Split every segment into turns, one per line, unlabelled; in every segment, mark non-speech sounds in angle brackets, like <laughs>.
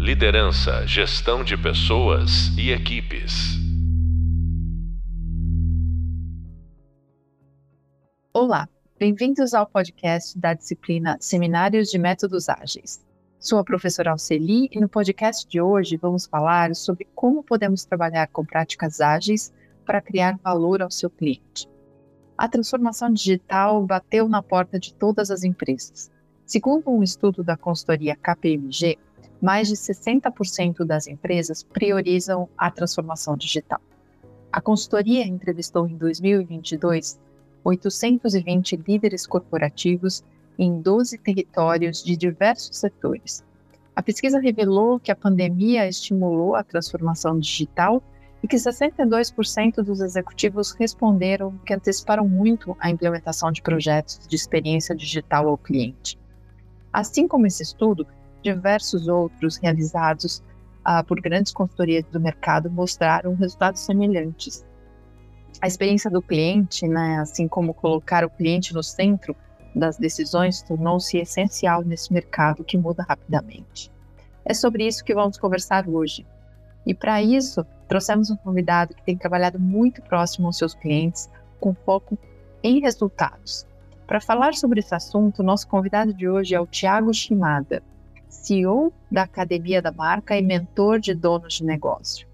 Liderança, gestão de pessoas e equipes.
Olá, bem-vindos ao podcast da disciplina Seminários de Métodos Ágeis. Sou a professora Alceli e no podcast de hoje vamos falar sobre como podemos trabalhar com práticas ágeis para criar valor ao seu cliente. A transformação digital bateu na porta de todas as empresas. Segundo um estudo da consultoria KPMG, mais de 60% das empresas priorizam a transformação digital. A consultoria entrevistou em 2022 820 líderes corporativos em 12 territórios de diversos setores. A pesquisa revelou que a pandemia estimulou a transformação digital e que 62% dos executivos responderam que anteciparam muito a implementação de projetos de experiência digital ao cliente. Assim como esse estudo, diversos outros realizados ah, por grandes consultorias do mercado mostraram resultados semelhantes. A experiência do cliente, né, assim como colocar o cliente no centro das decisões, tornou-se essencial nesse mercado que muda rapidamente. É sobre isso que vamos conversar hoje. E para isso, trouxemos um convidado que tem trabalhado muito próximo aos seus clientes, com foco em resultados. Para falar sobre esse assunto, nosso convidado de hoje é o Tiago Shimada, CEO da Academia da Marca e mentor de donos de negócio.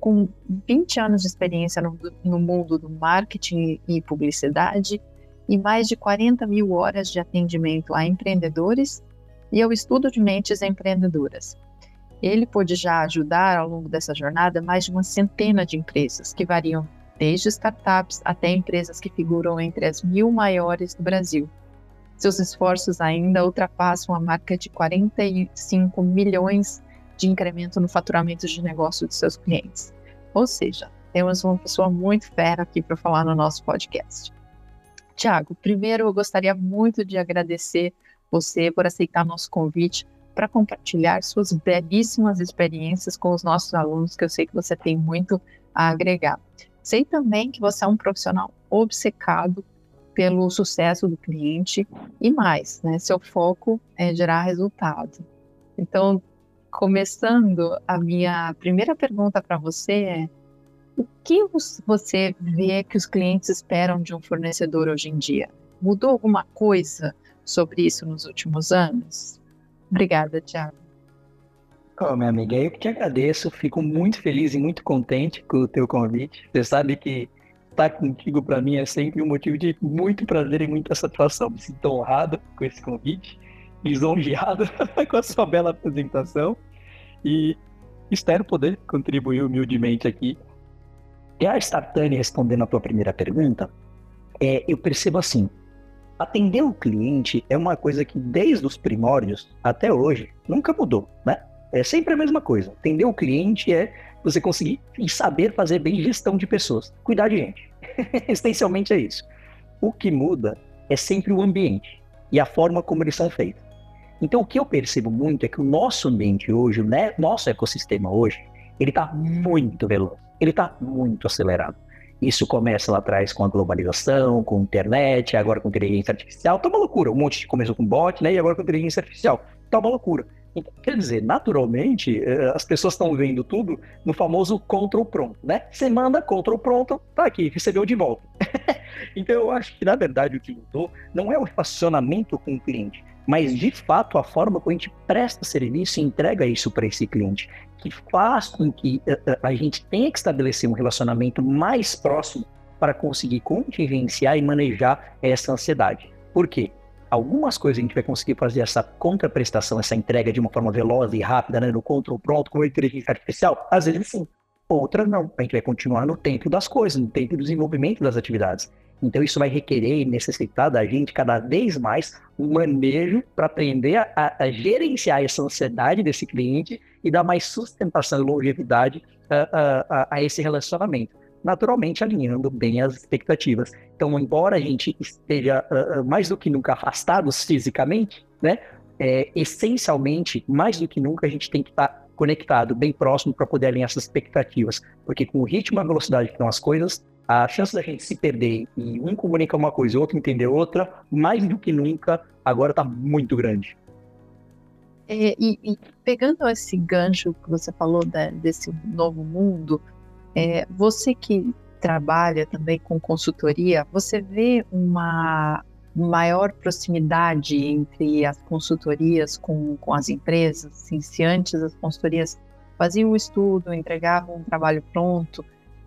Com 20 anos de experiência no, no mundo do marketing e publicidade e mais de 40 mil horas de atendimento a empreendedores e ao estudo de mentes empreendedoras. Ele pôde já ajudar ao longo dessa jornada mais de uma centena de empresas, que variam desde startups até empresas que figuram entre as mil maiores do Brasil, seus esforços ainda ultrapassam a marca de 45 milhões de incremento no faturamento de negócio de seus clientes. Ou seja, temos uma pessoa muito fera aqui para falar no nosso podcast. Tiago, primeiro eu gostaria muito de agradecer você por aceitar nosso convite para compartilhar suas belíssimas experiências com os nossos alunos, que eu sei que você tem muito a agregar. Sei também que você é um profissional obcecado pelo sucesso do cliente e mais, né? Seu foco é gerar resultado. Então, começando, a minha primeira pergunta para você é: o que você vê que os clientes esperam de um fornecedor hoje em dia? Mudou alguma coisa sobre isso nos últimos anos? Obrigada, Tiago.
Oh, minha amiga, eu que te agradeço, fico muito feliz e muito contente com o teu convite. Você sabe que estar contigo para mim é sempre um motivo de muito prazer e muita satisfação. Me sinto honrado com esse convite, lisonjeado <laughs> com a sua bela apresentação e espero poder contribuir humildemente aqui. E a Startane, respondendo a tua primeira pergunta, é, eu percebo assim, atender o cliente é uma coisa que desde os primórdios até hoje nunca mudou, né? É sempre a mesma coisa. Atender o cliente é você conseguir e saber fazer bem gestão de pessoas, cuidar de gente. <laughs> Essencialmente é isso. O que muda é sempre o ambiente e a forma como eles são feitos. Então, o que eu percebo muito é que o nosso ambiente hoje, o né, nosso ecossistema hoje, ele está muito veloz, ele está muito acelerado. Isso começa lá atrás com a globalização, com a internet, agora com inteligência artificial. Tá uma loucura. Um monte começou com bot, né? E agora com inteligência artificial. Tá uma loucura. Quer dizer, naturalmente, eh, as pessoas estão vendo tudo no famoso control pronto, né? Você manda control pronto, tá aqui, recebeu de volta. <laughs> então eu acho que, na verdade, o que mudou não é o relacionamento com o cliente, mas de fato a forma como a gente presta serviço e entrega isso para esse cliente, que faz com que eh, eh, a gente tenha que estabelecer um relacionamento mais próximo para conseguir contingenciar e manejar essa ansiedade. Por quê? Algumas coisas a gente vai conseguir fazer essa contraprestação, essa entrega de uma forma veloz e rápida, né, no control pronto, com inteligência artificial? Às vezes sim. Outras não. A gente vai continuar no tempo das coisas, no tempo do desenvolvimento das atividades. Então isso vai requerer e necessitar da gente cada vez mais um manejo para aprender a, a, gerenciar essa ansiedade desse cliente e dar mais sustentação e longevidade a, a, a esse relacionamento naturalmente alinhando bem as expectativas. Então, embora a gente esteja uh, mais do que nunca afastados fisicamente, né, é, essencialmente, mais do que nunca, a gente tem que estar tá conectado, bem próximo para poder alinhar essas expectativas. Porque com o ritmo e a velocidade que estão as coisas, a chance da gente se perder e um comunicar uma coisa e outro entender outra, mais do que nunca, agora está muito grande.
É, e, e, pegando esse gancho que você falou da, desse novo mundo, é, você que trabalha também com consultoria, você vê uma maior proximidade entre as consultorias com, com as empresas? Assim, se antes as consultorias faziam um estudo, entregavam um trabalho pronto,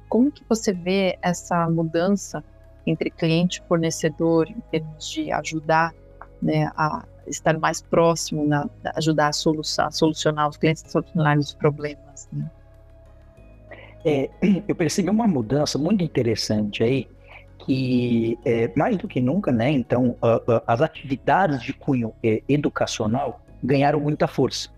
como que você vê essa mudança entre cliente e fornecedor em termos de ajudar né, a estar mais próximo, na, ajudar a, a solucionar os clientes a solucionar os problemas? Né?
É, <clears throat> eu percebi uma mudança muito interessante aí, que é, mais do que nunca, né? Então, as atividades de cunho uh, educacional ganharam muita força.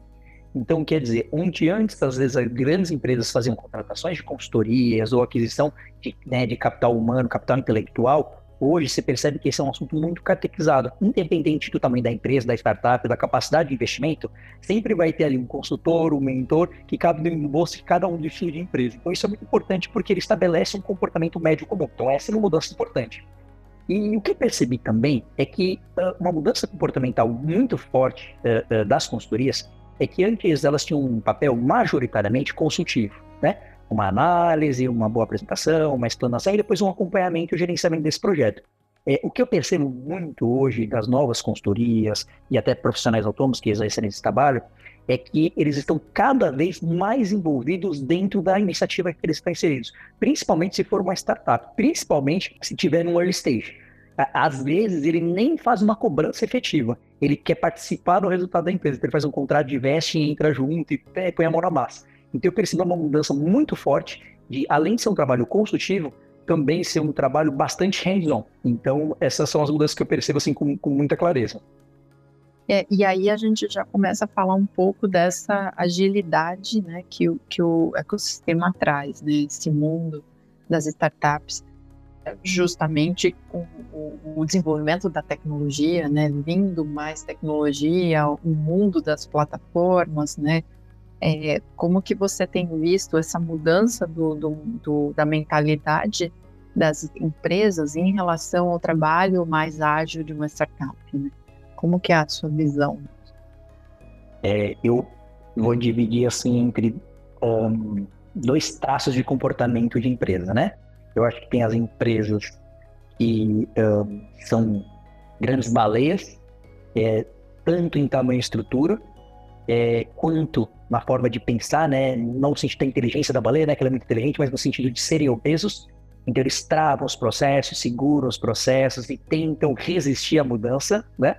Então, quer dizer, onde antes, às vezes, as grandes empresas faziam contratações de consultorias ou aquisição de, né, de capital humano, capital intelectual, hoje você percebe que esse é um assunto muito catequizado. Independente do tamanho da empresa, da startup, da capacidade de investimento, sempre vai ter ali um consultor, um mentor, que cabe no bolso de cada um dos filhos de empresa. Então isso é muito importante porque ele estabelece um comportamento médio comum. Então essa é uma mudança importante. E o que eu percebi também é que uh, uma mudança comportamental muito forte uh, uh, das consultorias é que antes elas tinham um papel majoritariamente consultivo, né? Uma análise, uma boa apresentação, uma explanação e depois um acompanhamento e o gerenciamento desse projeto. É, o que eu percebo muito hoje das novas consultorias e até profissionais autônomos que exercem esse trabalho é que eles estão cada vez mais envolvidos dentro da iniciativa que eles estão inseridos, principalmente se for uma startup, principalmente se tiver um early stage. Às vezes ele nem faz uma cobrança efetiva, ele quer participar do resultado da empresa, ele faz um contrato de veste e entra junto e põe a mão na massa. Então eu percebi uma mudança muito forte de, além de ser um trabalho consultivo, também ser um trabalho bastante hands-on. Então essas são as mudanças que eu percebo assim com, com muita clareza.
É, e aí a gente já começa a falar um pouco dessa agilidade né, que, o, que o ecossistema traz, né, esse mundo das startups, justamente com o, o desenvolvimento da tecnologia, né, vindo mais tecnologia, o mundo das plataformas, né, é, como que você tem visto essa mudança do, do, do, da mentalidade das empresas em relação ao trabalho mais ágil de uma startup? Né? Como que é a sua visão?
É, eu vou dividir assim entre um, dois traços de comportamento de empresa, né? Eu acho que tem as empresas que um, são grandes baleias, é, tanto em tamanho e estrutura, é, quanto na forma de pensar, né? Não no sentido da inteligência da baleia, né? Que ela é muito inteligente, mas no sentido de serem obesos. Então eles travam os processos, seguram os processos e tentam resistir à mudança, né?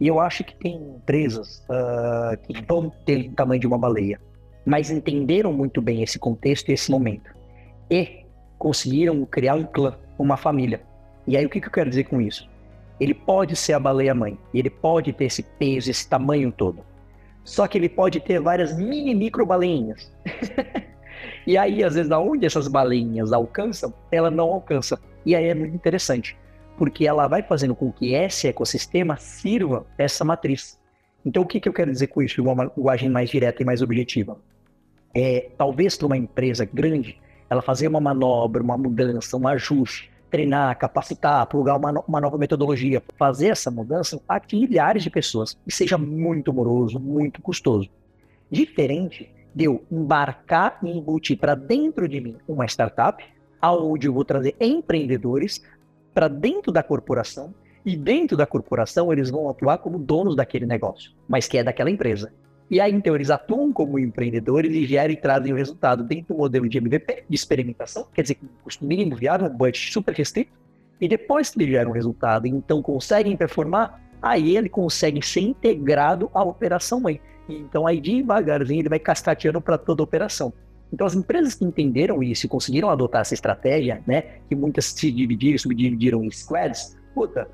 E eu acho que tem empresas uh, que vão ter o tamanho de uma baleia, mas entenderam muito bem esse contexto e esse momento. E conseguiram criar um clã, uma família. E aí o que, que eu quero dizer com isso? Ele pode ser a baleia mãe, ele pode ter esse peso, esse tamanho todo só que ele pode ter várias mini micro baleinhas. <laughs> e aí, às vezes, aonde essas baleinhas alcançam, ela não alcança. E aí é muito interessante, porque ela vai fazendo com que esse ecossistema sirva essa matriz. Então, o que, que eu quero dizer com isso de uma linguagem mais direta e mais objetiva? É, talvez para uma empresa grande, ela fazer uma manobra, uma mudança, um ajuste, treinar, capacitar, plugar uma, uma nova metodologia, fazer essa mudança a milhares de pessoas e seja muito moroso, muito custoso. Diferente de eu embarcar e embutir para dentro de mim uma startup, aonde eu vou trazer empreendedores para dentro da corporação e dentro da corporação eles vão atuar como donos daquele negócio, mas que é daquela empresa. E aí, então, eles atuam como empreendedores e geram e trazem o resultado dentro do modelo de MVP, de experimentação, quer dizer, com custo mínimo viável, um budget super restrito, e depois que ele gera um resultado, então conseguem performar, aí ele consegue ser integrado à operação mãe. Então, aí devagarzinho ele vai castrateando para toda a operação. Então, as empresas que entenderam isso e conseguiram adotar essa estratégia, né, que muitas se dividiram, subdividiram em squads, puta,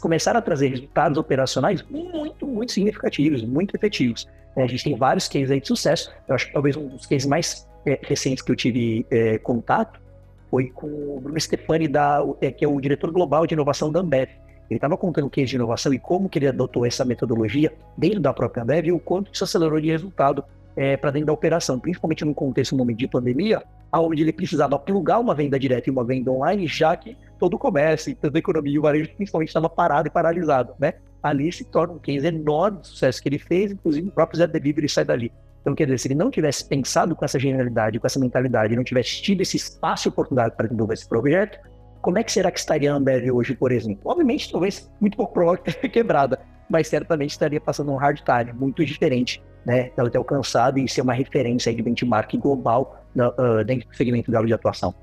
começaram a trazer resultados operacionais muito, muito significativos, muito efetivos. É, a gente tem vários cases aí de sucesso. Eu acho que talvez um dos cases mais é, recentes que eu tive é, contato foi com o Bruno Stefani, da, é, que é o diretor global de inovação da Ambev. Ele estava contando o case de inovação e como que ele adotou essa metodologia dentro da própria Ambev e o quanto isso acelerou de resultado é, para dentro da operação, principalmente no contexto, no momento de pandemia, onde ele precisava plugar uma venda direta e uma venda online, já que todo o comércio, toda a economia e o varejo principalmente estava parado e paralisado, né? ali se torna um case enorme sucesso que ele fez, inclusive o próprio Zé Delivery sai dali. Então, quer dizer, se ele não tivesse pensado com essa genialidade, com essa mentalidade, não tivesse tido esse espaço e oportunidade para desenvolver esse projeto, como é que será que estaria a Ambev hoje, por exemplo? Obviamente, talvez muito pouco provável ter <laughs> quebrada, mas certamente estaria passando um hard time muito diferente, né? Ela ter alcançado e ser uma referência de benchmark global uh, dentro do segmento dela de atuação.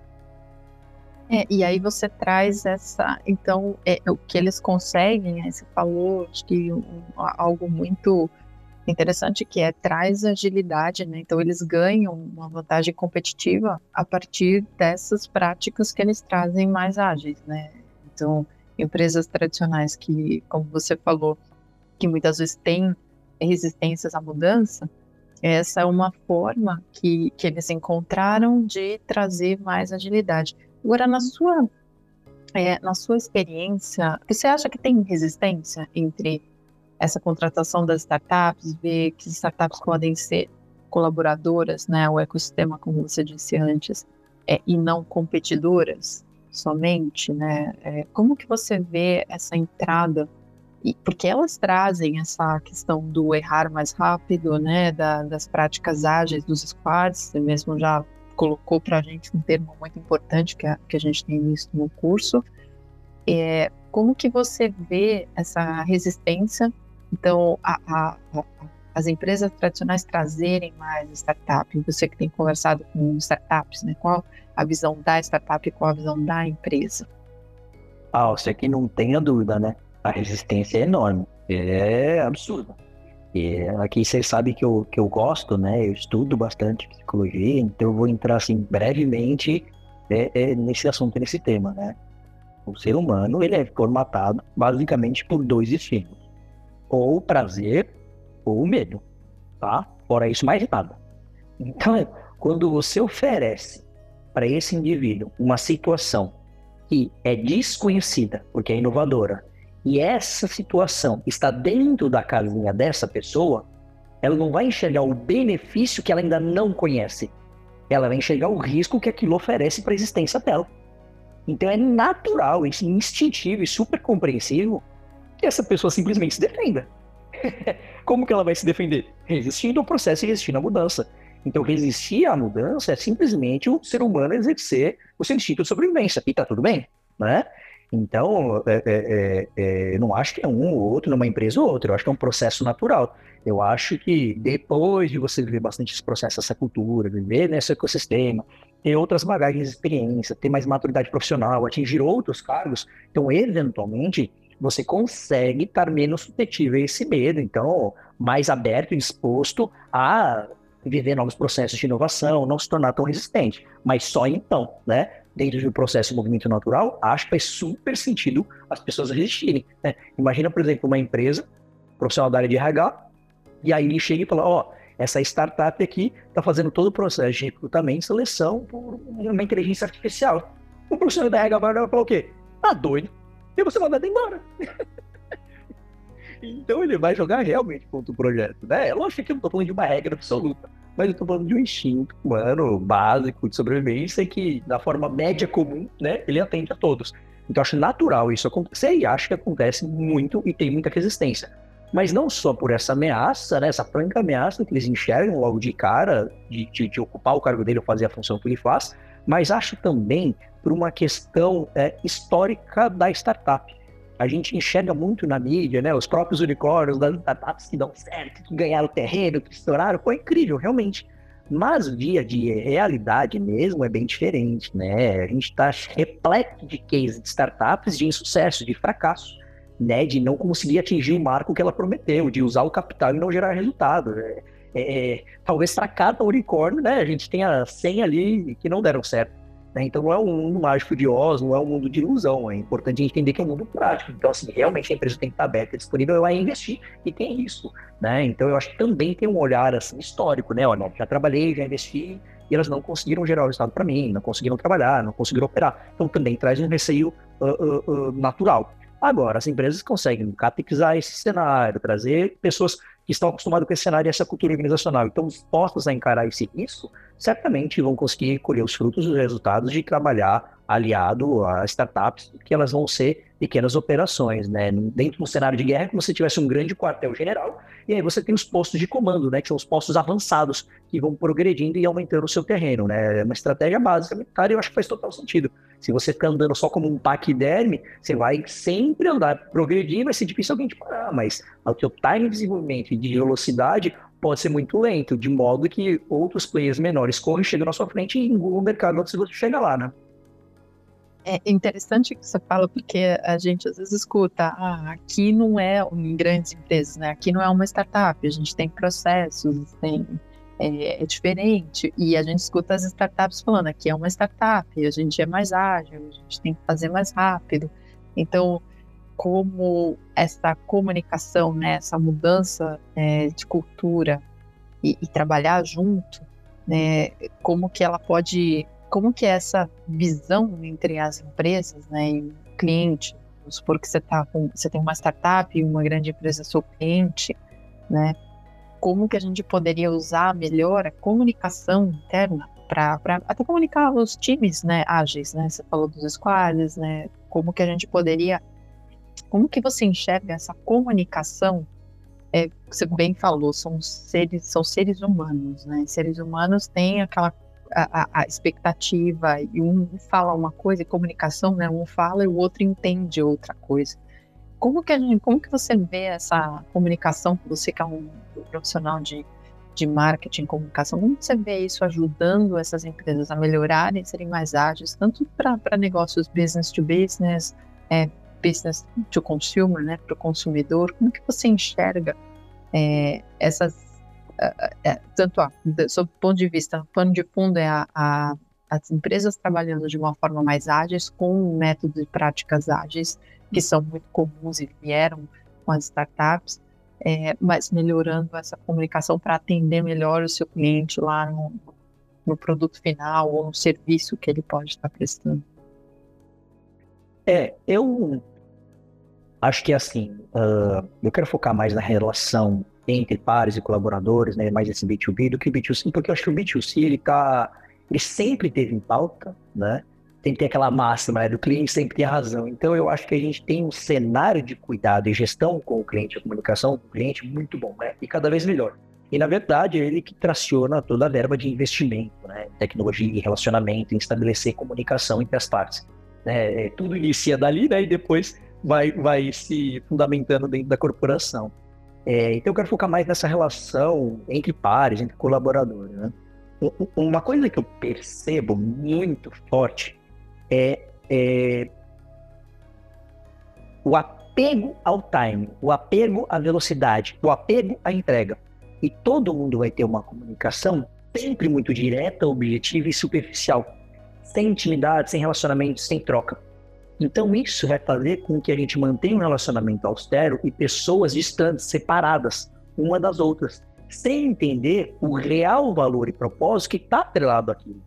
É, e aí você traz essa, então, é, o que eles conseguem, né, você falou, acho que um, algo muito interessante que é traz agilidade, né? Então eles ganham uma vantagem competitiva a partir dessas práticas que eles trazem mais ágeis, né? Então empresas tradicionais que, como você falou, que muitas vezes têm resistências à mudança, essa é uma forma que, que eles encontraram de trazer mais agilidade. Agora, na sua, é, na sua experiência, você acha que tem resistência entre essa contratação das startups, ver que startups podem ser colaboradoras, né, o ecossistema, como você disse antes, é, e não competidoras somente, né? É, como que você vê essa entrada porque elas trazem essa questão do errar mais rápido, né, da, das práticas ágeis dos squads, você mesmo já colocou para a gente um termo muito importante que a, que a gente tem visto no curso. É, como que você vê essa resistência? Então, a, a, as empresas tradicionais trazerem mais startup, você que tem conversado com startups, né, qual a visão da startup e qual a visão da empresa?
Ah, você que não tenha dúvida, né? A resistência é enorme, é absurda. E aqui vocês sabem que eu, que eu gosto, né? Eu estudo bastante psicologia, então eu vou entrar assim brevemente é, é, nesse assunto, nesse tema, né? O ser humano ele é formatado basicamente por dois estímulos: ou prazer ou medo, tá? Fora isso, mais nada. Então, quando você oferece para esse indivíduo uma situação que é desconhecida, porque é inovadora, e essa situação está dentro da casinha dessa pessoa, ela não vai enxergar o benefício que ela ainda não conhece. Ela vai enxergar o risco que aquilo oferece para a existência dela. Então é natural, é instintivo e super compreensível que essa pessoa simplesmente se defenda. <laughs> Como que ela vai se defender? Resistindo ao processo e resistindo à mudança. Então, resistir à mudança é simplesmente o ser humano exercer o seu instinto de sobrevivência. E tá tudo bem, né? Então, é, é, é, é, não acho que é um ou outro numa empresa ou outra, eu acho que é um processo natural. Eu acho que depois de você viver bastante esse processo, essa cultura, viver nesse ecossistema, ter outras bagagens de experiência, ter mais maturidade profissional, atingir outros cargos, então, eventualmente, você consegue estar menos suscetível a esse medo, então, mais aberto e disposto a viver novos processos de inovação, não se tornar tão resistente. Mas só então, né? Dentro do processo de movimento natural, acho que faz super sentido as pessoas resistirem. Né? Imagina, por exemplo, uma empresa, profissional da área de RH, e aí ele chega e fala, ó, oh, essa startup aqui está fazendo todo o processo de recrutamento e seleção por uma inteligência artificial. O profissional da RH vai falar o quê? Tá doido. E você vai mandar embora. <laughs> então ele vai jogar realmente contra o projeto, né? É lógico que eu não estou falando de uma regra absoluta mas eu tô falando de um instinto humano básico de sobrevivência que, da forma média comum, né, ele atende a todos. Então, acho natural isso acontecer e acho que acontece muito e tem muita resistência. Mas não só por essa ameaça, né, essa franca ameaça que eles enxergam logo de cara, de, de, de ocupar o cargo dele ou fazer a função que ele faz, mas acho também por uma questão é, histórica da startup a gente enxerga muito na mídia, né? Os próprios unicórnios das startups que dão certo, que ganharam terreno, que estouraram, foi incrível, realmente. Mas via de realidade mesmo é bem diferente, né? A gente está repleto de cases de startups de insucesso, de fracasso, né? De não conseguir atingir o marco que ela prometeu, de usar o capital e não gerar resultado. Né? É, é, talvez para cada unicórnio, né? A gente tenha 100 ali que não deram certo. Né? Então não é um mundo mágico de Oz, não é um mundo de ilusão. É importante entender que é um mundo prático. Então, assim, realmente a empresa tem que estar aberta, disponível a investir e tem risco. Né? Então eu acho que também tem um olhar assim, histórico, né? Olha, já trabalhei, já investi, e elas não conseguiram gerar o resultado para mim, não conseguiram trabalhar, não conseguiram operar. Então também traz um receio uh, uh, uh, natural. Agora, as empresas conseguem capitalizar esse cenário, trazer pessoas que estão acostumados com esse cenário e essa cultura organizacional, então dispostas a encarar esse risco, certamente vão conseguir colher os frutos dos resultados de trabalhar aliado a startups, que elas vão ser pequenas operações, né? Dentro de um cenário de guerra, é como se tivesse um grande quartel-general, e aí você tem os postos de comando, né? Que são os postos avançados, que vão progredindo e aumentando o seu terreno, né? É uma estratégia básica militar e eu acho que faz total sentido. Se você ficar andando só como um paquiderme, você vai sempre andar, progredir, vai ser difícil alguém te parar, mas o seu time de desenvolvimento e de velocidade pode ser muito lento, de modo que outros players menores correm, chegam na sua frente e engulam o mercado antes de você chegar lá, né?
É interessante que você fala, porque a gente às vezes escuta, ah, aqui não é em grandes empresas, né? Aqui não é uma startup, a gente tem processos, tem, é, é, diferente. E a gente escuta as startups falando, aqui é uma startup, a gente é mais ágil, a gente tem que fazer mais rápido. Então, como essa comunicação, né, essa mudança é, de cultura e, e, trabalhar junto, né, como que ela pode como que é essa visão entre as empresas, né, e o cliente, vamos supor que você tá com, você tem uma startup e uma grande empresa seu cliente, né, como que a gente poderia usar melhor a comunicação interna para até comunicar os times, né, ágeis, né, você falou dos squads, né, como que a gente poderia, como que você enxerga essa comunicação? É, você bem falou, são seres, são seres humanos, né? Seres humanos têm aquela a, a, expectativa e um fala uma coisa, e comunicação, né? Um fala e o outro entende outra coisa. Como que, a gente, como que você vê essa comunicação, você que é um profissional de, de marketing comunicação, como você vê isso ajudando essas empresas a melhorarem, serem mais ágeis, tanto para negócios business to business, é, business to consumer, né, para o consumidor, como que você enxerga é, essas é, tanto a, sob o ponto de vista, o pano de fundo é a, a, as empresas trabalhando de uma forma mais ágeis, com métodos e práticas ágeis, que são muito comuns e vieram com as startups, é, mas melhorando essa comunicação para atender melhor o seu cliente lá no, no produto final ou no serviço que ele pode estar prestando.
É, eu acho que assim, uh, eu quero focar mais na relação entre pares e colaboradores, né, mais esse B2B do que o B2C, porque eu acho que o B2C ele tá, ele sempre teve em pauta, né? Tem que ter aquela máxima, né, do cliente sempre tem razão. Então eu acho que a gente tem um cenário de cuidado e gestão com o cliente, a comunicação com o cliente muito bom, né? E cada vez melhor. E na verdade é ele que traciona toda a verba de investimento, né? Tecnologia relacionamento, em estabelecer comunicação entre as partes. Né? Tudo inicia dali, né? E depois vai, vai se fundamentando dentro da corporação. É, então eu quero focar mais nessa relação entre pares, entre colaboradores. Né? Uma coisa que eu percebo muito forte é, é o apego ao time, o apego à velocidade, o apego à entrega. E todo mundo vai ter uma comunicação sempre muito direta, objetiva e superficial, sem intimidade, sem relacionamento, sem troca. Então, isso vai fazer com que a gente mantenha um relacionamento austero e pessoas distantes, separadas uma das outras, sem entender o real valor e propósito que está atrelado àquilo.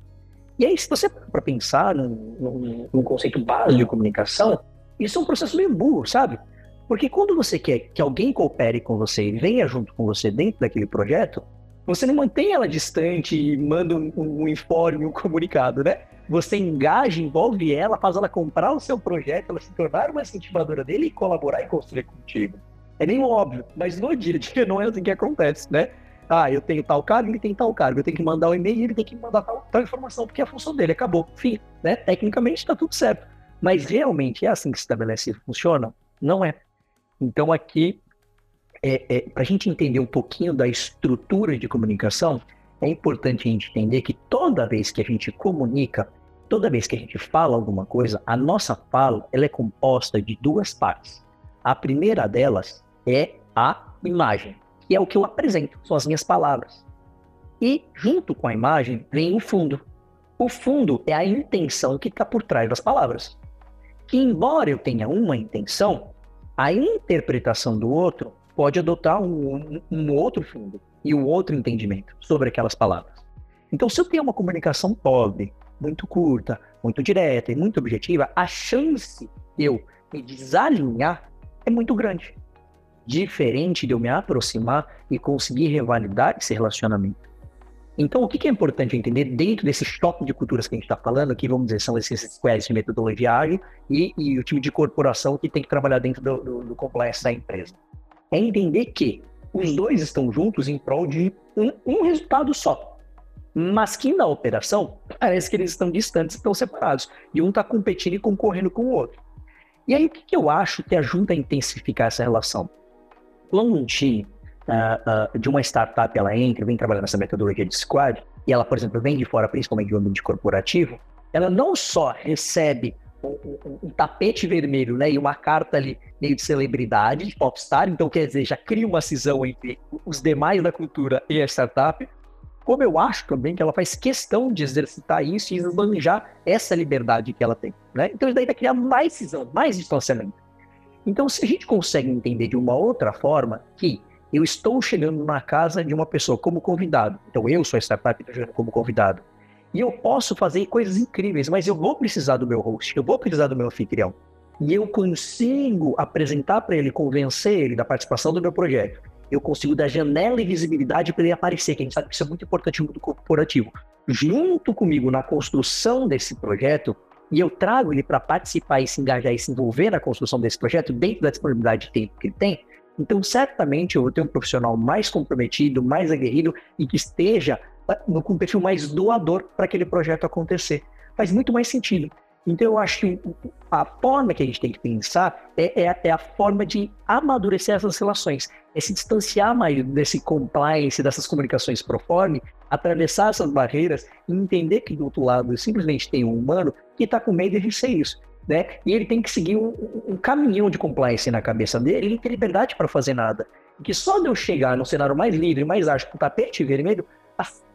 E aí, se você para pensar num, num, num, conceito básico de comunicação, isso é um processo meio burro, sabe? Porque quando você quer que alguém coopere com você e venha junto com você dentro daquele projeto, você não mantém ela distante e manda um, um informe, um comunicado, né? Você engaja, envolve ela, faz ela comprar o seu projeto, ela se tornar uma incentivadora dele e colaborar e construir contigo. É meio óbvio, mas no dia a dia não é assim que acontece, né? Ah, eu tenho tal cargo, ele tem tal cargo, eu tenho que mandar um e-mail, ele tem que mandar tal, tal informação, porque é a função dele acabou. Fim, né? Tecnicamente está tudo certo. Mas realmente é assim que se estabelece e funciona? Não é. Então aqui, é, é para a gente entender um pouquinho da estrutura de comunicação, é importante a gente entender que toda vez que a gente comunica, toda vez que a gente fala alguma coisa, a nossa fala ela é composta de duas partes. A primeira delas é a imagem, que é o que eu apresento, são as minhas palavras. E junto com a imagem vem o fundo. O fundo é a intenção que está por trás das palavras. Que embora eu tenha uma intenção, a interpretação do outro pode adotar um, um outro fundo e um outro entendimento sobre aquelas palavras. Então, se eu tenho uma comunicação pobre, muito curta, muito direta e muito objetiva, a chance de eu me desalinhar é muito grande. Diferente de eu me aproximar e conseguir revalidar esse relacionamento. Então, o que é importante entender dentro desse choque de culturas que a gente está falando, que vamos dizer, são esses squads de metodologia ágil e, e, o time de corporação que tem que trabalhar dentro do, do, do compliance da empresa? É entender que os dois estão juntos em prol de um, um resultado só. Mas que na operação, parece que eles estão distantes, estão separados. E um está competindo e concorrendo com o outro. E aí, o que, que eu acho que ajuda a intensificar essa relação? Quando um time uh, uh, de uma startup ela entra, vem trabalhar nessa metodologia de squad, e ela, por exemplo, vem de fora, principalmente do ambiente corporativo, ela não só recebe um, um, um, tapete vermelho né, e uma carta ali meio de celebridade, de popstar, então quer dizer, já cria uma cisão entre os demais da cultura e a startup, como eu acho também que ela faz questão de exercitar isso e esbanjar essa liberdade que ela tem. Né? Então isso daí vai criar mais cisão, mais distanciamento. Então se a gente consegue entender de uma outra forma que eu estou chegando na casa de uma pessoa como convidado, então eu sou a startup chegando como convidado, e eu posso fazer coisas incríveis, mas eu vou precisar do meu host, eu vou precisar do meu anfitrião. E eu consigo apresentar para ele, convencer ele da participação do meu projeto eu consigo dar janela e visibilidade para ele aparecer, que a gente sabe que isso é muito importante no mundo corporativo. Junto comigo na construção desse projeto, e eu trago ele para participar e se engajar e se envolver na construção desse projeto dentro da disponibilidade de tempo que ele tem, então certamente eu vou ter um profissional mais comprometido, mais aguerrido e que esteja ah, no, com um perfil mais doador para aquele projeto acontecer. Faz muito mais sentido. Então, eu acho que a forma que a gente tem que pensar é, é, é, a forma de amadurecer essas relações, é se distanciar mais desse compliance, dessas comunicações pro forma, atravessar essas barreiras e entender que do outro lado simplesmente tem um humano que está com medo de receio isso. Né? E ele tem que seguir um, um caminhão de compliance na cabeça dele, ele não tem liberdade para fazer nada. Que só de eu chegar no cenário mais livre, mais ágil, com tapete vermelho,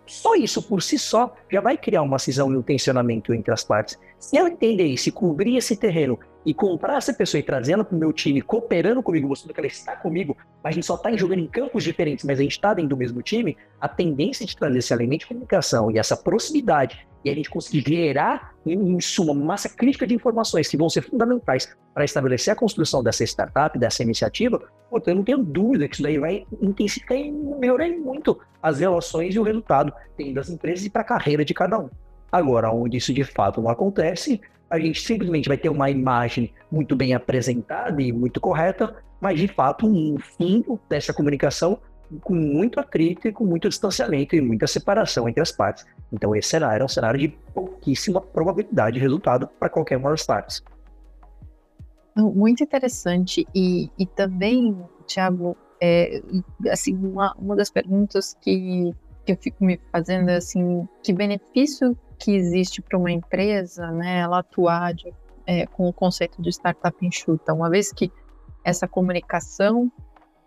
só isso por si só já vai criar uma cisão e um tensionamento entre as partes. Se eu entender isso, cobrir esse terreno e comprar essa pessoa e trazendo para o meu time, cooperando comigo, mostrando que ela está comigo, mas a gente só está jogando em campos diferentes, mas a gente está dentro do mesmo time, a tendência de trazer esse elemento de comunicação e essa proximidade e a gente conseguir gerar, em suma, uma massa crítica de informações que vão ser fundamentais para estabelecer a construção dessa startup, dessa iniciativa, portanto, eu não tenho dúvida que isso daí vai intensificar e melhorar muito as relações e o resultado das empresas e para a carreira de cada um. Agora, onde isso de fato não acontece, a gente simplesmente vai ter uma imagem muito bem apresentada e muito correta, mas de fato um fim dessa comunicação com muito atrito e com muito distanciamento e muita separação entre as partes. Então esse cenário é um cenário de pouquíssima probabilidade de resultado para qualquer uma das partes.
Muito interessante e, e também, Thiago, é, assim uma, uma das perguntas que, que eu fico me fazendo é assim, que benefício que existe para uma empresa, né, ela atuar de, é, com o conceito de startup enxuta, uma vez que essa comunicação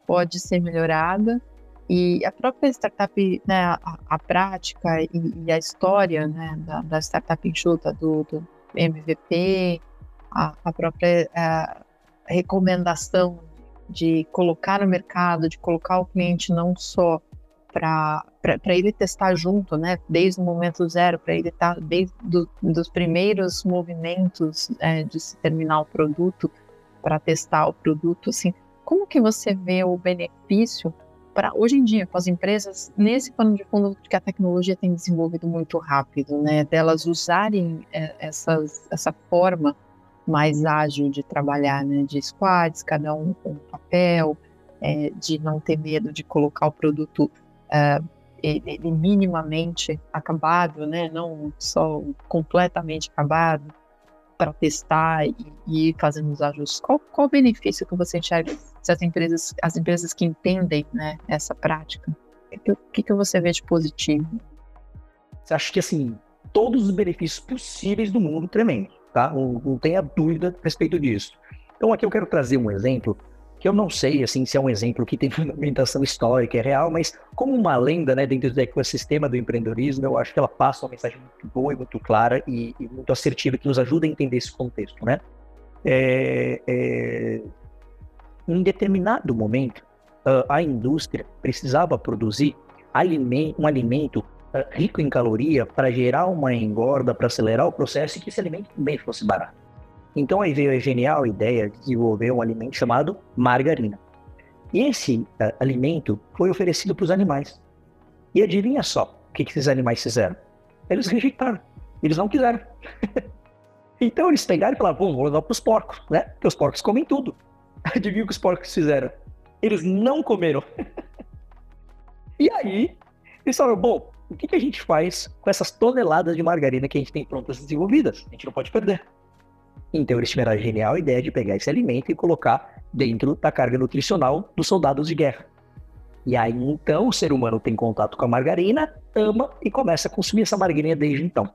pode ser melhorada e a própria startup, né, a, a prática e, e, a história né, da, da startup enxuta, do, do MVP, a, a própria a recomendação de colocar no mercado, de colocar o cliente não só para ele testar junto, né, desde o momento zero, para ele estar tá desde do, dos primeiros movimentos é, de se terminar o produto, para testar o produto, assim, como que você vê o benefício para hoje em dia com as empresas nesse pano de fundo que a tecnologia tem desenvolvido muito rápido, né? Delas usarem é, essas, essa forma mais ágil de trabalhar, né? De squads, cada um com um papel, é, de não ter medo de colocar o produto é, ele minimamente acabado, né? Não só completamente acabado para testar e, e ir fazendo os ajustes. Qual, qual o benefício que você enxerga se as empresas, as empresas que entendem né, essa prática? O que, que você vê de positivo?
Você acha que, assim, todos os benefícios possíveis do mundo tremendo, tá? Não, não tenha dúvida a respeito disso. Então, aqui eu quero trazer um exemplo que eu não sei assim se é um exemplo que tem <laughs> fundamentação histórica, é real, mas como uma lenda né, dentro do ecossistema do empreendedorismo, eu acho que ela passa uma mensagem muito boa e muito clara e, e muito assertiva que nos ajuda a entender esse contexto. Né? É, é, em determinado momento, a indústria precisava produzir um alimento rico em caloria para gerar uma engorda, para acelerar o processo e que esse alimento também fosse barato. Então aí veio a genial ideia de desenvolver um alimento chamado margarina. E esse uh, alimento foi oferecido para os animais. E adivinha só, que, que esses animais fizeram? Eles rejeitaram. Eles não quiseram. <laughs> então eles pegaram e falaram, vamos levar para os porcos, né? Porque os porcos comem tudo. <laughs> Adivinha o que os porcos fizeram? Eles não comeram. <laughs> e aí, eles falaram, bom, o que, que a gente faz com essas toneladas de margarina que a gente tem prontas desenvolvidas? A gente não pode perder. Então eles tiveram a genial ideia de pegar esse alimento e colocar dentro da carga nutricional dos soldados de guerra. E aí então o ser humano tem contato com a margarina, ama e começa a consumir essa margarina desde então.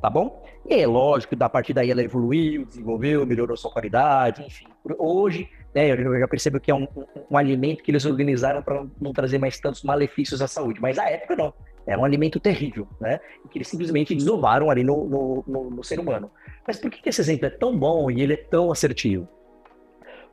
Tá bom? E é lógico, da partir daí ela evoluiu, desenvolveu, melhorou sua qualidade, enfim. Hoje, né, eu já percebo que é um, um, um alimento que eles organizaram para não trazer mais tantos malefícios à saúde. Mas à época não. Era um alimento terrível, né? Que eles simplesmente desovaram ali no, no, no, no ser humano. Mas por que esse exemplo é tão bom e ele é tão assertivo?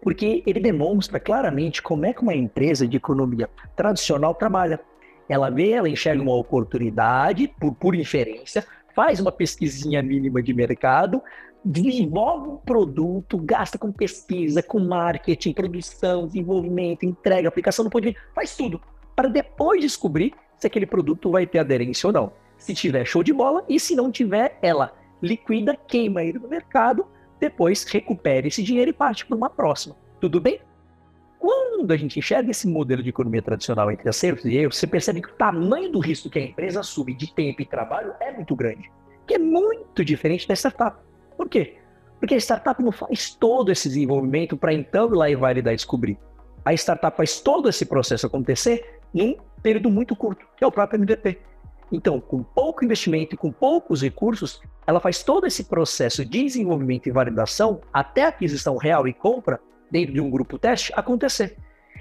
Porque ele demonstra claramente como é que uma empresa de economia tradicional trabalha. Ela vê, ela enxerga uma oportunidade, por, por inferência, faz uma pesquisinha mínima de mercado, desenvolve um produto, gasta com pesquisa, com marketing, produção, desenvolvimento, entrega, aplicação no ponto de vista, faz tudo, para depois descobrir se aquele produto vai ter aderência ou não. Se tiver, show de bola, e se não tiver, ela liquida, queima ele no mercado, depois recupera esse dinheiro e parte para uma próxima. Tudo bem? Quando a gente enxerga esse modelo de economia tradicional entre acertos e erros, você percebe que o tamanho do risco que a empresa assume de tempo e trabalho é muito grande, que é muito diferente da startup. Por quê? Porque a startup não faz todo esse desenvolvimento para então ir lá e validar e descobrir. A startup faz todo esse processo acontecer em um período muito curto, que é o próprio MVP. Então, com pouco investimento e com poucos recursos, ela faz todo esse processo de desenvolvimento e validação até aquisição real e compra dentro de um grupo teste acontecer.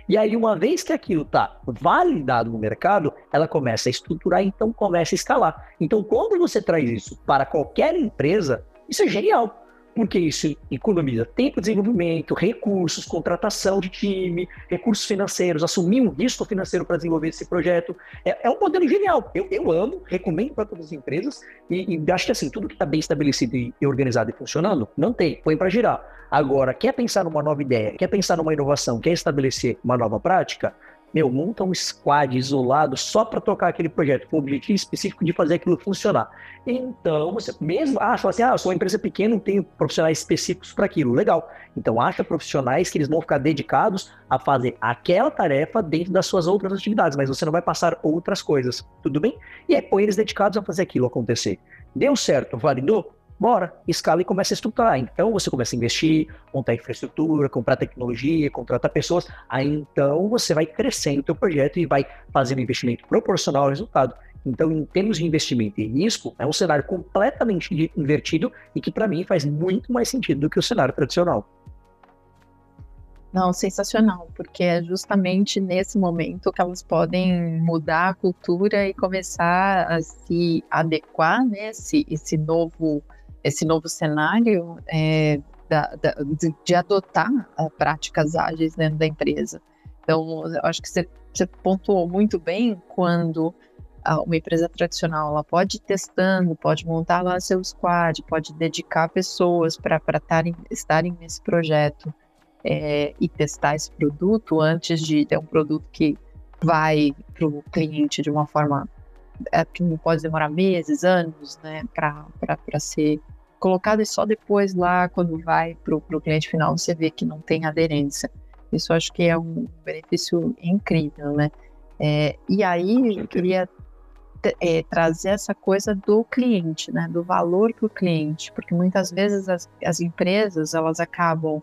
E aí, uma vez que aquilo está validado no mercado, ela começa a estruturar, então começa a escalar. Então, quando você traz isso para qualquer empresa, isso é genial porque isso economiza tempo de desenvolvimento, recursos, contratação de time, recursos financeiros, assumir um risco financeiro para desenvolver esse projeto. É, é, um modelo genial. Eu, eu amo, recomendo para todas as empresas e, e, acho que assim, tudo que está bem estabelecido e, organizado e funcionando, não tem, põe para girar. Agora, quer pensar numa nova ideia, quer pensar numa inovação, quer estabelecer uma nova prática, meu, monta um squad isolado só para tocar aquele projeto com o objetivo específico de fazer aquilo funcionar. Então, você mesmo acha assim, ah, eu sou uma empresa pequena, não tenho profissionais específicos para aquilo. Legal. Então, acha profissionais que eles vão ficar dedicados a fazer aquela tarefa dentro das suas outras atividades, mas você não vai passar outras coisas. Tudo bem? E aí, põe eles dedicados a fazer aquilo acontecer. Deu certo, validou? Bora, escala e começa a estruturar. Então você começa a investir, montar infraestrutura, comprar tecnologia, contratar pessoas. Aí então você vai crescendo o teu projeto e vai fazendo investimento proporcional ao resultado. Então, em termos de investimento e risco, é um cenário completamente invertido e que para mim faz muito mais sentido do que o cenário tradicional.
Não, sensacional, porque é justamente nesse momento que elas podem mudar a cultura e começar a se adequar, né, esse, novo esse novo cenário é, da, da, de, de, adotar uh, práticas ágeis dentro da empresa. Então, eu acho que você, você pontuou muito bem quando uma empresa tradicional ela pode ir testando, pode montar lá seu squad, pode dedicar pessoas para estarem nesse projeto é, e testar esse produto antes de ter um produto que vai para o cliente de uma forma é, que não pode demorar meses, anos, né, para ser colocado e só depois lá, quando vai para o cliente final, você vê que não tem aderência. Isso acho que é um benefício incrível, né? É, e aí eu queria é, trazer essa coisa do cliente, né? Do valor para o cliente, porque muitas vezes as, as empresas elas acabam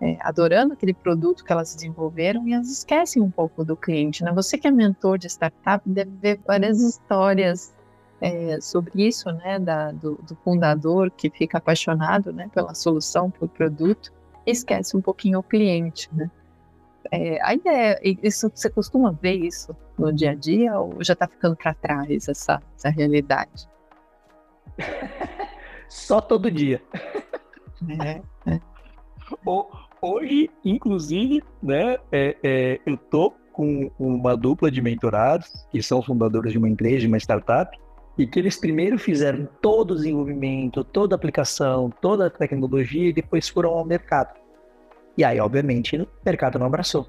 é, adorando aquele produto que elas desenvolveram e elas esquecem um pouco do cliente, né? Você que é mentor de startup deve ver várias histórias é, sobre isso, né, da, do, do, fundador que fica apaixonado, né, pela solução, pelo produto, e esquece um pouquinho o cliente, né. É, a ideia, isso, você costuma ver isso no dia a dia ou já está ficando para trás essa, essa realidade? <laughs>
Só todo dia. É, é. Hoje, inclusive, né, é, é, eu tô com uma dupla de mentorados que são fundadores de uma empresa, de uma startup, e que eles primeiro fizeram todo o desenvolvimento, toda a aplicação, toda a tecnologia e depois foram ao mercado. E aí, obviamente, o mercado não abraçou.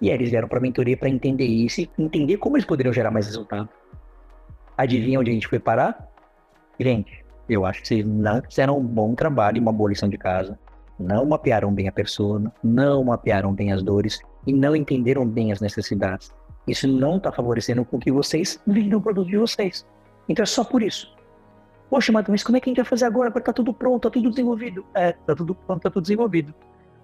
E aí eles vieram para a mentoria para entender isso e entender como eles poderiam gerar mais resultado. Adivinha onde a gente foi parar? Gente, eu acho que vocês não fizeram um bom trabalho, uma boa lição de casa. Não mapearam bem a persona, não mapearam bem as dores e não entenderam bem as necessidades. Isso não está favorecendo com que vocês vendam o produto de vocês. Então é só por isso. Poxa, mas como é que a gente vai fazer agora? Agora tá tudo pronto, tá tudo desenvolvido. É, tá tudo pronto, tá tudo desenvolvido.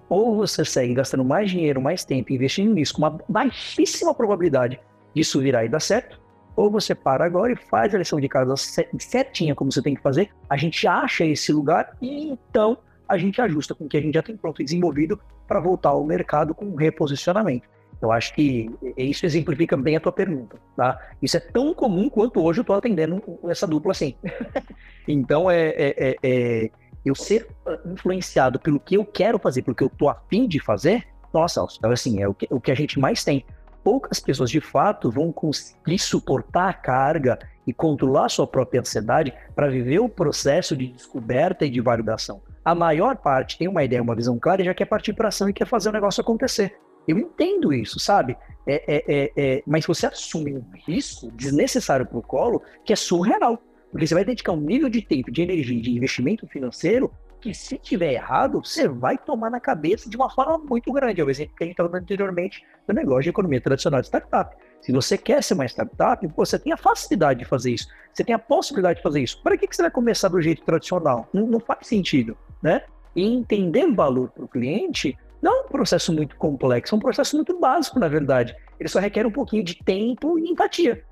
Ou você segue gastando mais dinheiro, mais tempo, investindo nisso com uma baixíssima probabilidade disso virar e dar certo, ou você para agora e faz a lição de casa certinha como você tem que fazer, a gente acha esse lugar e então a gente ajusta com o que a gente já tem pronto e desenvolvido para voltar ao mercado com reposicionamento. Eu acho que isso exemplifica bem a tua pergunta, tá? Isso é tão comum quanto hoje eu estou atendendo essa dupla assim. <laughs> então, é, é, é, é, eu ser influenciado pelo que eu quero fazer, pelo que eu estou afim de fazer, nossa, assim, é o que, o que a gente mais tem. Poucas pessoas, de fato, vão conseguir suportar a carga e controlar a sua própria ansiedade para viver o processo de descoberta e de validação. A maior parte tem uma ideia, uma visão clara e já quer partir para ação e quer fazer o negócio acontecer. Eu entendo isso, sabe? É, é, é, é mas você assume um risco desnecessário para o colo que é surreal. Porque você vai dedicar um nível de tempo, de energia, de investimento financeiro que se tiver errado, você vai tomar na cabeça de uma forma muito grande. É o exemplo que a gente estava anteriormente do negócio de economia tradicional de startup. Se você quer ser uma startup, você tem a facilidade de fazer isso. Você tem a possibilidade de fazer isso. Para que, que você vai começar do jeito tradicional? Não, não faz sentido, né? E entender valor para o cliente não é um processo muito complexo, é um processo muito básico, na verdade. Ele só requer um pouquinho de tempo e empatia.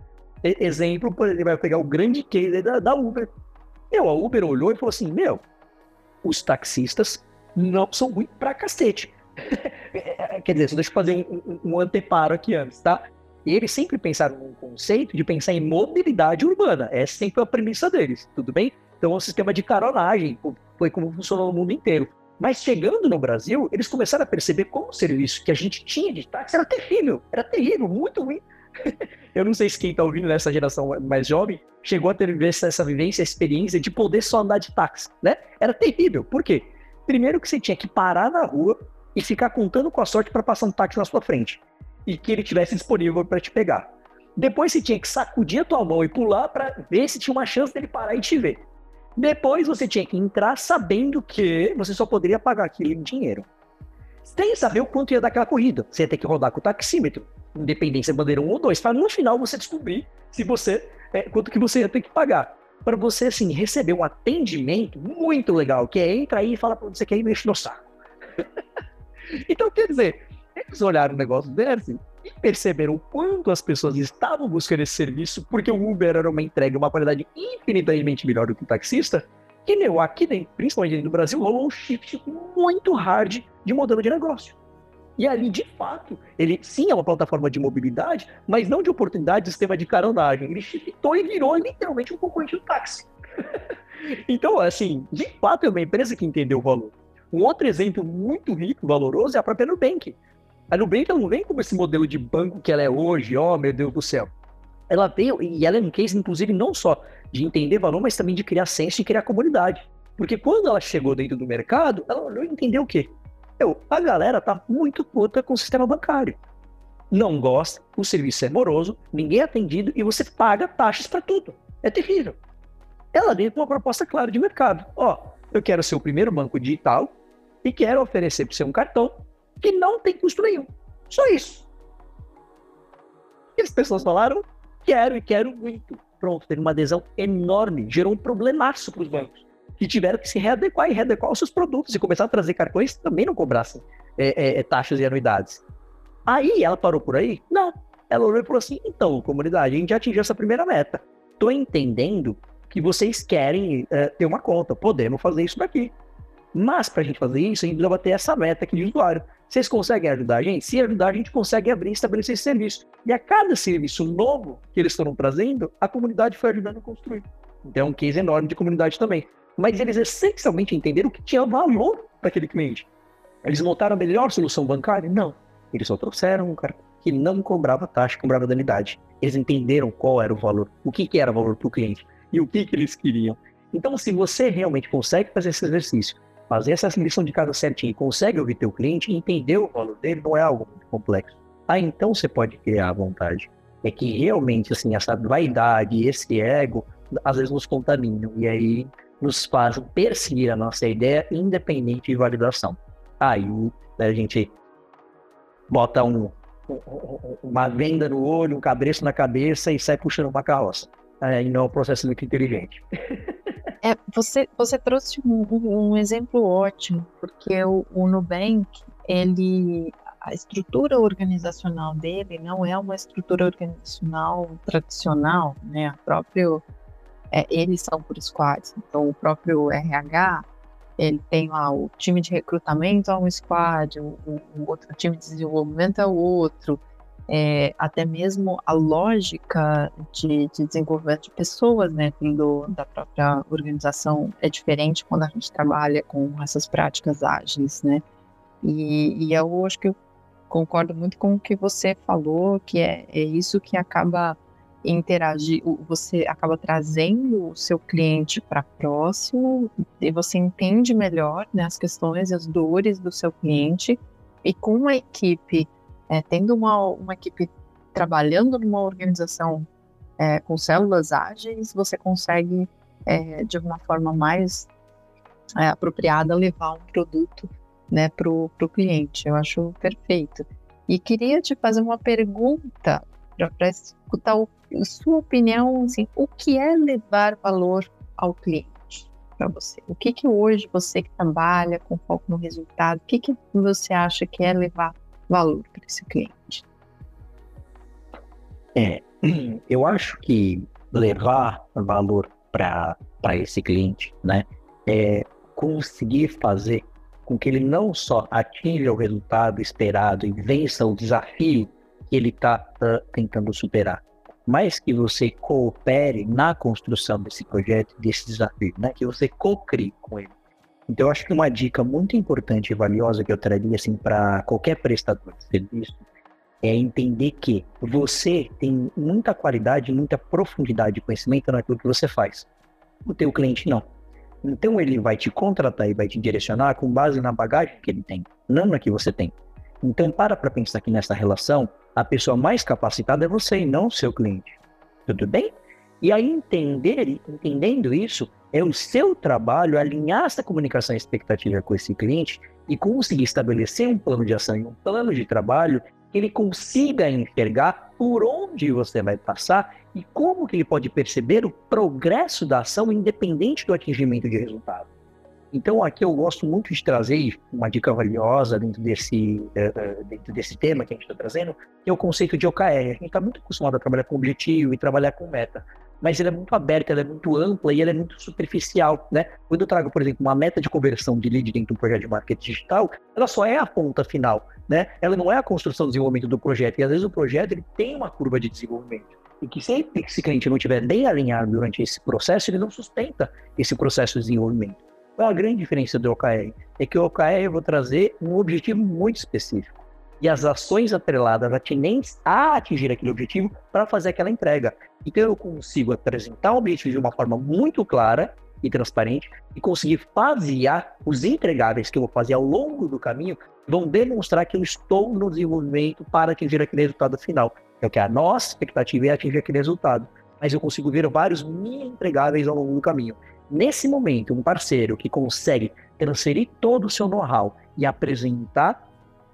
Exemplo, ele vai pegar o grande case da, da Uber. Meu, a Uber olhou e falou assim: Meu, os taxistas não são muito pra cacete. <laughs> Quer dizer, deixa eu fazer um, um, anteparo aqui antes, tá? Eles sempre pensaram num conceito de pensar em mobilidade urbana. Essa é sempre a premissa deles, tudo bem? Então, é sistema de caronagem foi como funcionou no mundo inteiro. Mas chegando no Brasil, eles começaram a perceber como o serviço que a gente tinha de táxi era terrível, era terrível, muito ruim. <laughs> Eu não sei se quem está ouvindo nessa geração mais jovem chegou a ter essa vivência, a experiência de poder só andar de táxi, né? Era terrível. Por quê? Primeiro que você tinha que parar na rua e ficar contando com a sorte para passar um táxi na sua frente e que ele tivesse disponível para te pegar. Depois você tinha que sacudir a tua mão e pular para ver se tinha uma chance dele parar e te ver. Depois você tinha que entrar sabendo que você só poderia pagar aquilo em dinheiro. Sem saber o quanto ia dar aquela corrida. Você ia ter que rodar com o taxímetro, independência bandeira 1 ou 2, para no final você descobrir se você é, quanto que você ia ter que pagar. Para você, assim, receber um atendimento muito legal, que é entra aí e fala para você quer ir mexer no saco. <laughs> então, quer dizer, eles olharam o negócio desse e perceberam o quanto as pessoas estavam buscando esse serviço, porque o Uber era uma entrega, uma qualidade infinitamente melhor do que o taxista, que, meu, aqui dentro, principalmente no Brasil, rolou um shift muito hard de modelo de negócio. E ali, de fato, ele sim é uma plataforma de mobilidade, mas não de oportunidade de sistema de caronagem. Ele shiftou e virou literalmente um concorrente do táxi. <laughs> então, assim, de fato é uma empresa que entendeu o valor. Um outro exemplo muito rico, valoroso, é a própria Nubank. A Nubank não vem como esse modelo de banco que ela é hoje, ó, oh, meu Deus do céu. Ela veio, e ela é um case, inclusive, não só de entender valor, mas também de criar senso e criar comunidade. Porque quando ela chegou dentro do mercado, ela olhou e entendeu o quê? Eu, a galera tá muito puta com o sistema bancário. Não gosta, o serviço é moroso, ninguém é atendido e você paga taxas para tudo. É terrível. Ela veio com uma proposta clara de mercado. Ó, eu quero ser o primeiro banco digital e quero oferecer para você um cartão que não tem custo nenhum. Só isso. E as pessoas falaram, quero e quero muito. Pronto, teve uma adesão enorme, gerou um problemaço para os bancos, que tiveram que se readequar e readequar os seus produtos e começar a trazer cartões que também não cobrassem é, é, é taxas e anuidades. Aí ela parou por aí? Não. Ela olhou e falou assim: então, comunidade, a gente já atingiu essa primeira meta. Tô entendendo que vocês querem é, ter uma conta, podemos fazer isso daqui. Mas para a gente fazer isso, a gente precisa ter essa meta aqui de usuário. Vocês conseguem ajudar a gente? Se ajudar, a gente consegue abrir e estabelecer esse serviço. E a cada serviço novo que eles foram trazendo, a comunidade foi ajudando a construir. Então é um case enorme de comunidade também. Mas eles essencialmente entenderam que tinha valor para aquele cliente. Eles montaram a melhor solução bancária? Não. Eles só trouxeram um cara que não cobrava taxa, cobrava danidade. Eles entenderam qual era o valor, o que, que era valor para o cliente e o que, que eles queriam. Então, se você realmente consegue fazer esse exercício, fazer essa lição de casa certinho consegue ouvir teu cliente, entender o valor dele, não é algo muito complexo. Ah, então você pode criar à vontade. é que realmente, assim, essa vaidade, esse ego, às vezes nos contaminam. E aí nos fazem perseguir a nossa ideia independente de validação. Aí né, a gente bota um, uma venda no olho, um cabreço na cabeça e sai puxando uma carroça. Aí não é um processo muito inteligente. <laughs>
É, você, você trouxe um, um exemplo ótimo, porque o, o Nubank, ele, a estrutura organizacional dele não é uma estrutura organizacional tradicional, né? Próprio, é, eles são por squads, então o próprio RH ele tem lá o time de recrutamento é um squad, o, o outro time de desenvolvimento é o outro, é, até mesmo a lógica de, de, desenvolvimento de pessoas dentro do, da própria organização é diferente quando a gente trabalha com essas práticas ágeis, né? E, e eu acho que eu concordo muito com o que você falou, que é, é isso que acaba interagir, você acaba trazendo o seu cliente para próximo e você entende melhor né, as questões e as dores do seu cliente e com uma equipe, é, tendo uma, uma equipe trabalhando numa organização é, com células ágeis, você consegue é, de uma forma mais é, apropriada levar um produto né, para o cliente. Eu acho perfeito. E queria te fazer uma pergunta para escutar o, sua opinião, assim, o que é levar valor ao cliente para você? O que que hoje você que trabalha com foco no resultado, o que que você acha que é levar valor para esse cliente?
É, <clears throat> eu acho que levar valor para esse cliente, né, é conseguir fazer com que ele não só atinja o resultado esperado e vença o desafio que ele está uh, tentando superar, mas que você coopere na construção desse projeto, desse desafio, né? que você co-crie com ele. Então, eu acho que uma dica muito importante e valiosa que eu traria assim, para qualquer prestador de serviço é entender que você tem muita qualidade, muita profundidade de conhecimento naquilo que você faz. O teu cliente não. Então ele vai te contratar e vai te direcionar com base na bagagem que ele tem, não na que você tem. Então para para pensar que nessa relação a pessoa mais capacitada é você e não o seu cliente. Tudo bem? E aí entender, entendendo isso, é o seu trabalho alinhar essa comunicação expectativa com esse cliente e conseguir estabelecer um plano de ação e um plano de trabalho que ele consiga enxergar por onde você vai passar e como que ele pode perceber o progresso da ação independente do atingimento de resultado. Então, aqui eu gosto muito de trazer uma dica valiosa dentro desse, uh, dentro desse tema que a gente está trazendo, que é o conceito de OKR. A gente está muito acostumado a trabalhar com objetivo e trabalhar com meta, mas ele é muito aberto, ela é muito ampla e ela é muito superficial, né? Quando eu trago, por exemplo, uma meta de conversão de lead dentro do projeto de marketing digital, ela só é a ponta final, né? Ela não é a construção e desenvolvimento do projeto, e às vezes o projeto ele tem uma curva de desenvolvimento. E que que esse cliente não estiver bem alinhado durante esse processo, ele não sustenta esse processo de desenvolvimento. Qual a grande diferença do OKR? É que o OKR eu vou trazer um objetivo muito específico e as ações atreladas a atingir aquele objetivo para fazer aquela entrega. Então eu consigo apresentar o objetivo de uma forma muito clara e transparente e conseguir fasear os entregáveis que eu vou fazer ao longo do caminho vão demonstrar que eu estou no desenvolvimento para atingir aquele resultado final. É o que a nossa expectativa é atingir aquele resultado. Mas eu consigo ver vários mini entregáveis ao longo do caminho. Nesse momento, um parceiro que consegue transferir todo o seu know-how e apresentar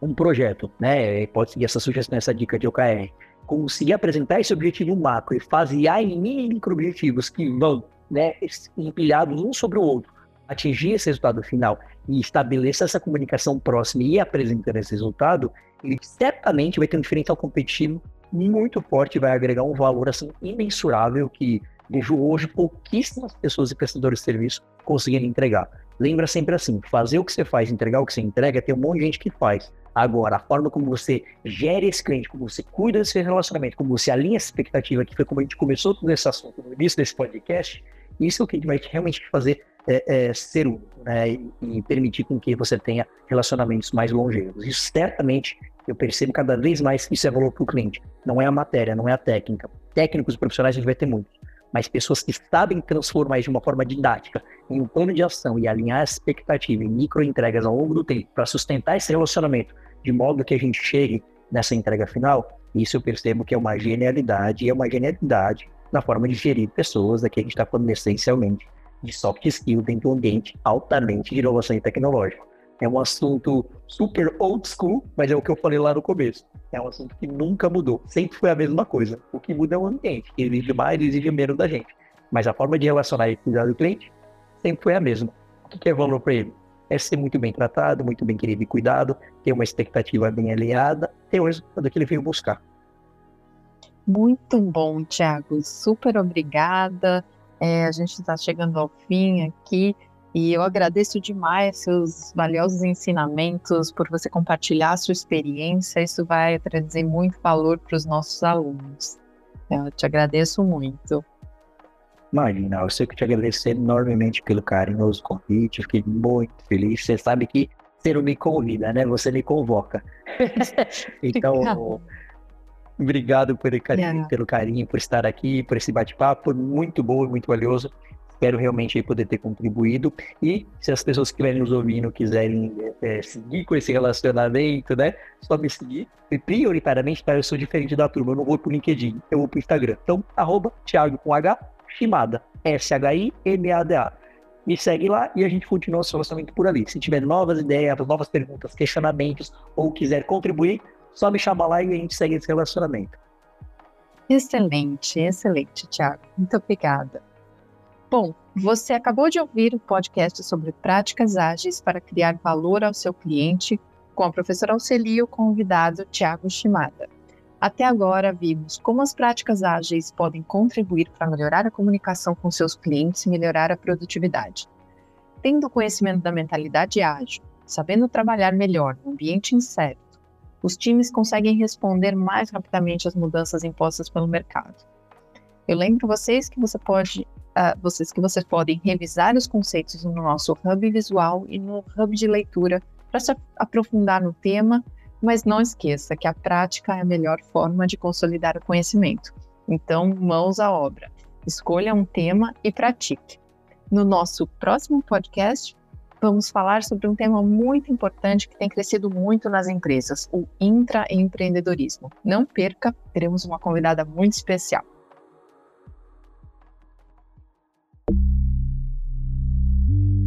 um projeto, né? Pode seguir essa sugestão, essa dica de OKR. Conseguir apresentar esse objetivo macro e fasear em micro-objetivos que vão né, empilhados um sobre o outro, atingir esse resultado final e estabelecer essa comunicação próxima e apresentar esse resultado, ele certamente vai ter um diferencial competitivo muito forte, vai agregar um valor assim imensurável que vejo hoje pouquíssimas pessoas e prestadores de serviço conseguindo entregar. Lembra sempre assim, fazer o que você faz, entregar o que você entrega, tem um monte de gente que faz. Agora, a forma como você gera esse cliente, como você cuida desse relacionamento, como você alinha essa expectativa, que foi como a gente começou todo esse assunto no início desse podcast, isso é o que vai realmente fazer é, é, ser único, né? E, e permitir com que você tenha relacionamentos mais longevos. Isso certamente eu percebo cada vez mais que isso é valor para o cliente. Não é a matéria, não é a técnica. Técnicos e profissionais a gente vai ter muitos mas pessoas que sabem transformar isso de uma forma didática em um plano de ação e alinhar a expectativa em micro entregas ao longo do tempo para sustentar esse relacionamento de modo que a gente chegue nessa entrega final, Isso eu percebo que é uma genialidade, e é uma genialidade na forma de gerir pessoas, aqui a gente está falando essencialmente de soft skill dentro de um ambiente altamente de inovação e tecnológica. É um assunto super old school, mas é o que eu falei lá no começo. É um assunto que nunca mudou, sempre foi a mesma coisa. O que muda é o ambiente, exige mais, exige menos da gente. Mas a forma de relacionar e cuidar do cliente sempre foi a mesma. O que é valor para ele? É ser muito bem tratado, muito bem querido e cuidado, ter uma expectativa bem alinhada, ter o resultado que ele veio buscar.
Muito bom, Thiago. Super obrigada. É, a gente está chegando ao fim aqui e eu agradeço demais seus valiosos ensinamentos por você compartilhar a sua experiência. Isso vai trazer muito valor para os nossos alunos. Eu te agradeço muito.
Imagina, eu sei que te agradeço enormemente pelo carinhoso convite. Fiquei muito feliz. Você sabe que você não me convida, né? Você me convoca. <laughs> então. Obrigado por carinho, pelo carinho, por estar aqui, por esse bate-papo. Foi muito bom e muito valioso. Espero realmente poder ter contribuído. E se as pessoas que estiverem nos ouvindo quiserem é, seguir com esse relacionamento, né? Só me seguir. E prioritariamente, tá? Eu sou diferente da turma, eu não vou pro LinkedIn, eu vou pro Instagram. Então, arroba Thiago com H, Shimada. S-H-I-M-A-D-A. Me segue lá e a gente continua o relacionamento por ali. Se tiver novas ideias, novas perguntas, questionamentos ou quiser contribuir, só me chama lá e a gente segue esse relacionamento.
Excelente, excelente, Tiago. Muito obrigada. Bom, você acabou de ouvir o podcast sobre práticas ágeis para criar valor ao seu cliente com a professora Auxili e o convidado Tiago Shimada. Até agora, vimos como as práticas ágeis podem contribuir para melhorar a comunicação com seus clientes e melhorar a produtividade. Tendo conhecimento da mentalidade ágil, sabendo trabalhar melhor no ambiente incerto, os times conseguem responder mais rapidamente às mudanças impostas pelo mercado. Eu lembro vocês que você pode, uh, vocês que vocês podem revisar os conceitos no nosso hub visual e no hub de leitura para se aprofundar no tema, mas não esqueça que a prática é a melhor forma de consolidar o conhecimento. Então, mãos à obra. Escolha um tema e pratique. No nosso próximo podcast, vamos falar sobre um tema muito importante que tem crescido muito nas empresas, o intraempreendedorismo. Não perca, teremos uma convidada muito especial.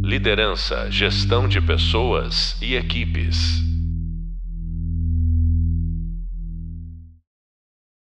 Liderança, gestão de pessoas e equipes.